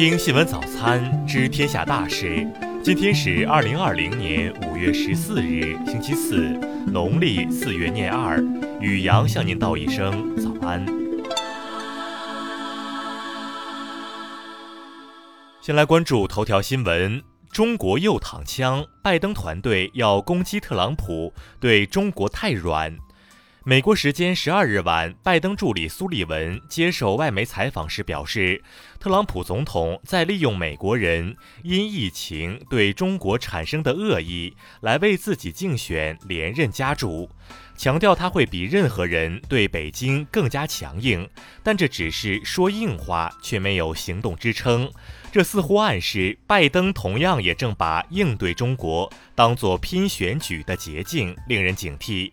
听新闻早餐知天下大事。今天是二零二零年五月十四日，星期四，农历四月廿二。雨阳向您道一声早安。先来关注头条新闻：中国又躺枪，拜登团队要攻击特朗普，对中国太软。美国时间十二日晚，拜登助理苏利文接受外媒采访时表示，特朗普总统在利用美国人因疫情对中国产生的恶意来为自己竞选连任加注，强调他会比任何人对北京更加强硬，但这只是说硬话，却没有行动支撑。这似乎暗示拜登同样也正把应对中国当作拼选举的捷径，令人警惕。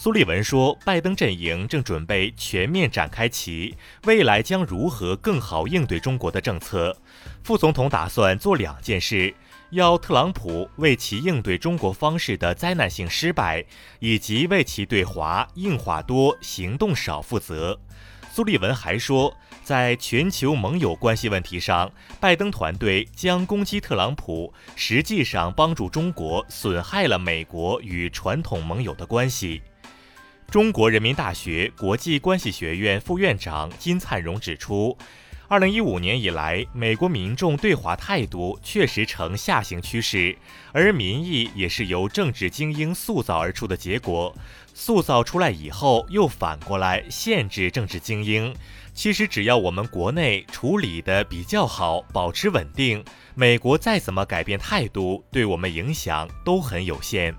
苏利文说，拜登阵营正准备全面展开其未来将如何更好应对中国的政策。副总统打算做两件事：要特朗普为其应对中国方式的灾难性失败，以及为其对华硬话多、行动少负责。苏利文还说，在全球盟友关系问题上，拜登团队将攻击特朗普，实际上帮助中国损害了美国与传统盟友的关系。中国人民大学国际关系学院副院长金灿荣指出，二零一五年以来，美国民众对华态度确实呈下行趋势，而民意也是由政治精英塑造而出的结果。塑造出来以后，又反过来限制政治精英。其实，只要我们国内处理的比较好，保持稳定，美国再怎么改变态度，对我们影响都很有限。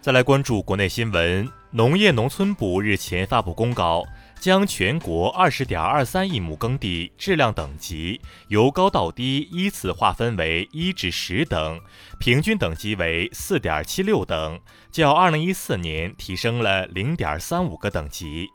再来关注国内新闻。农业农村部日前发布公告，将全国二十点二三亿亩耕地质量等级由高到低依次划分为一至十等，平均等级为四点七六等，较二零一四年提升了零点三五个等级。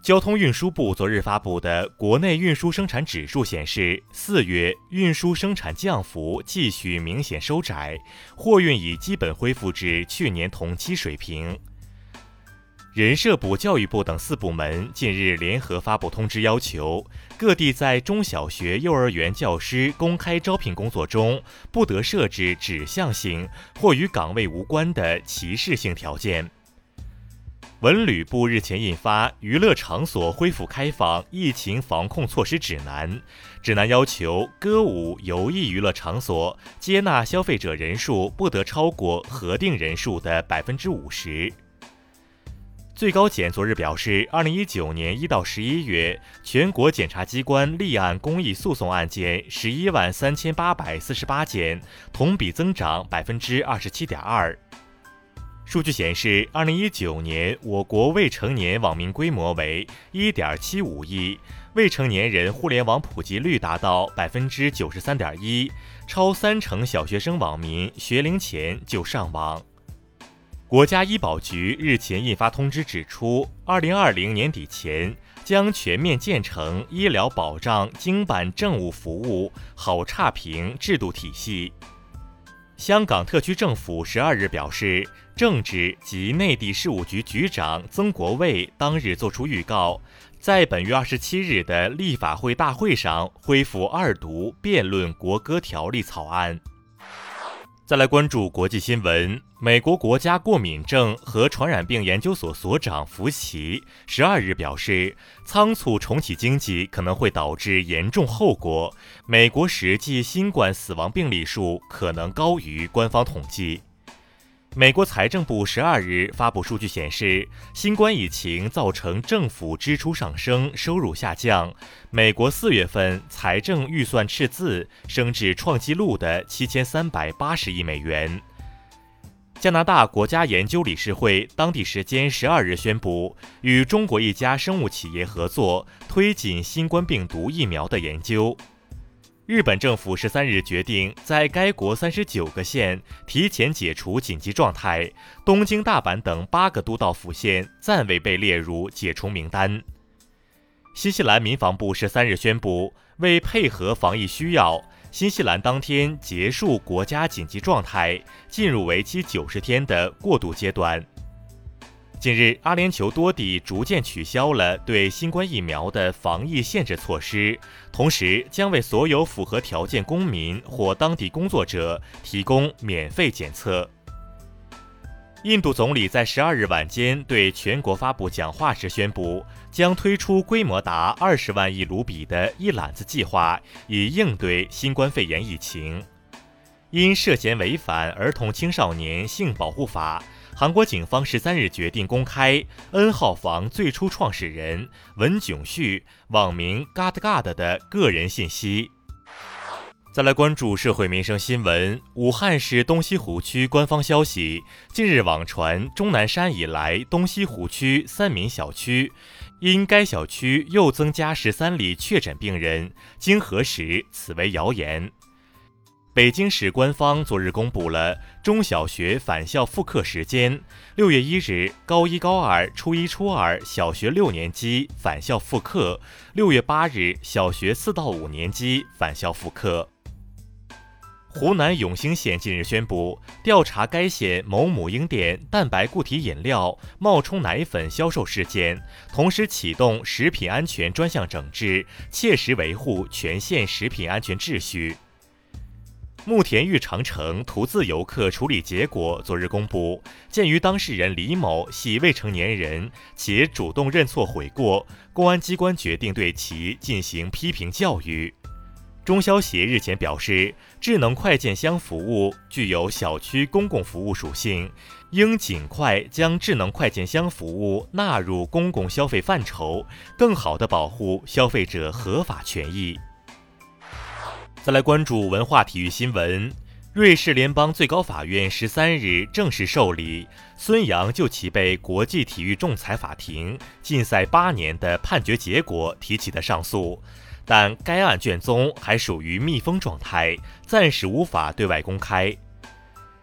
交通运输部昨日发布的国内运输生产指数显示，四月运输生产降幅继续明显收窄，货运已基本恢复至去年同期水平。人社部、教育部等四部门近日联合发布通知，要求各地在中小学、幼儿园教师公开招聘工作中，不得设置指向性或与岗位无关的歧视性条件。文旅部日前印发《娱乐场所恢复开放疫情防控措施指南》，指南要求歌舞、游艺娱乐场所接纳消费者人数不得超过核定人数的百分之五十。最高检昨日表示，二零一九年一到十一月，全国检察机关立案公益诉讼案件十一万三千八百四十八件，同比增长百分之二十七点二。数据显示，二零一九年我国未成年网民规模为一点七五亿，未成年人互联网普及率达到百分之九十三点一，超三成小学生网民学龄前就上网。国家医保局日前印发通知，指出，二零二零年底前将全面建成医疗保障经办政务服务好差评制度体系。香港特区政府十二日表示，政治及内地事务局局长曾国卫当日作出预告，在本月二十七日的立法会大会上恢复二读辩论国歌条例草案。再来关注国际新闻，美国国家过敏症和传染病研究所所长福奇十二日表示，仓促重启经济可能会导致严重后果。美国实际新冠死亡病例数可能高于官方统计。美国财政部十二日发布数据显示，新冠疫情造成政府支出上升，收入下降。美国四月份财政预算赤字升至创纪录的七千三百八十亿美元。加拿大国家研究理事会当地时间十二日宣布，与中国一家生物企业合作，推进新冠病毒疫苗的研究。日本政府十三日决定，在该国三十九个县提前解除紧急状态，东京、大阪等八个都道府县暂未被列入解除名单。新西兰民防部十三日宣布，为配合防疫需要，新西兰当天结束国家紧急状态，进入为期九十天的过渡阶段。近日，阿联酋多地逐渐取消了对新冠疫苗的防疫限制措施，同时将为所有符合条件公民或当地工作者提供免费检测。印度总理在十二日晚间对全国发布讲话时宣布，将推出规模达二十万亿卢比的一揽子计划，以应对新冠肺炎疫情。因涉嫌违反《儿童青少年性保护法》。韩国警方十三日决定公开 N 号房最初创始人文炯旭网名 “godgod” 的个人信息。再来关注社会民生新闻：武汉市东西湖区官方消息，近日网传钟南山以来东西湖区三民小区因该小区又增加十三例确诊病人，经核实，此为谣言。北京市官方昨日公布了中小学返校复课时间：六月一日，高一、高二、初一、初二小学六年级返校复课；六月八日，小学四到五年级返校复课。湖南永兴县近日宣布调查该县某母婴店蛋白固体饮料冒充奶粉销售事件，同时启动食品安全专项整治，切实维护全县食品安全秩序。慕田峪长城图字游客处理结果昨日公布，鉴于当事人李某系未成年人且主动认错悔过，公安机关决定对其进行批评教育。中消协日前表示，智能快件箱服务具有小区公共服务属性，应尽快将智能快件箱服务纳入公共消费范畴，更好地保护消费者合法权益。再来关注文化体育新闻。瑞士联邦最高法院十三日正式受理孙杨就其被国际体育仲裁法庭禁赛八年的判决结果提起的上诉，但该案卷宗还属于密封状态，暂时无法对外公开。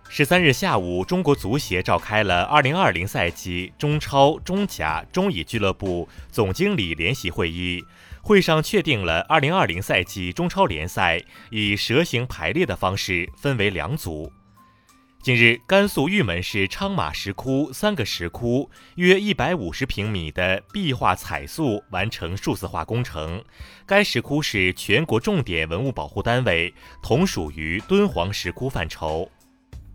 十三日下午，中国足协召开了二零二零赛季中超、中甲、中乙俱乐部总经理联席会议。会上确定了2020赛季中超联赛以蛇形排列的方式分为两组。近日，甘肃玉门市昌马石窟三个石窟约150平米的壁画彩塑完成数字化工程，该石窟是全国重点文物保护单位，同属于敦煌石窟范畴。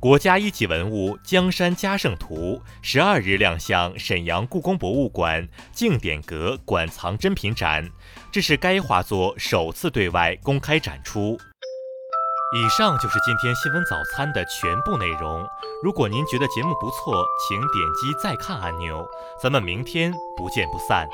国家一级文物《江山嘉盛图》十二日亮相沈阳故宫博物馆静典阁馆藏珍品展，这是该画作首次对外公开展出。以上就是今天新闻早餐的全部内容。如果您觉得节目不错，请点击再看按钮。咱们明天不见不散。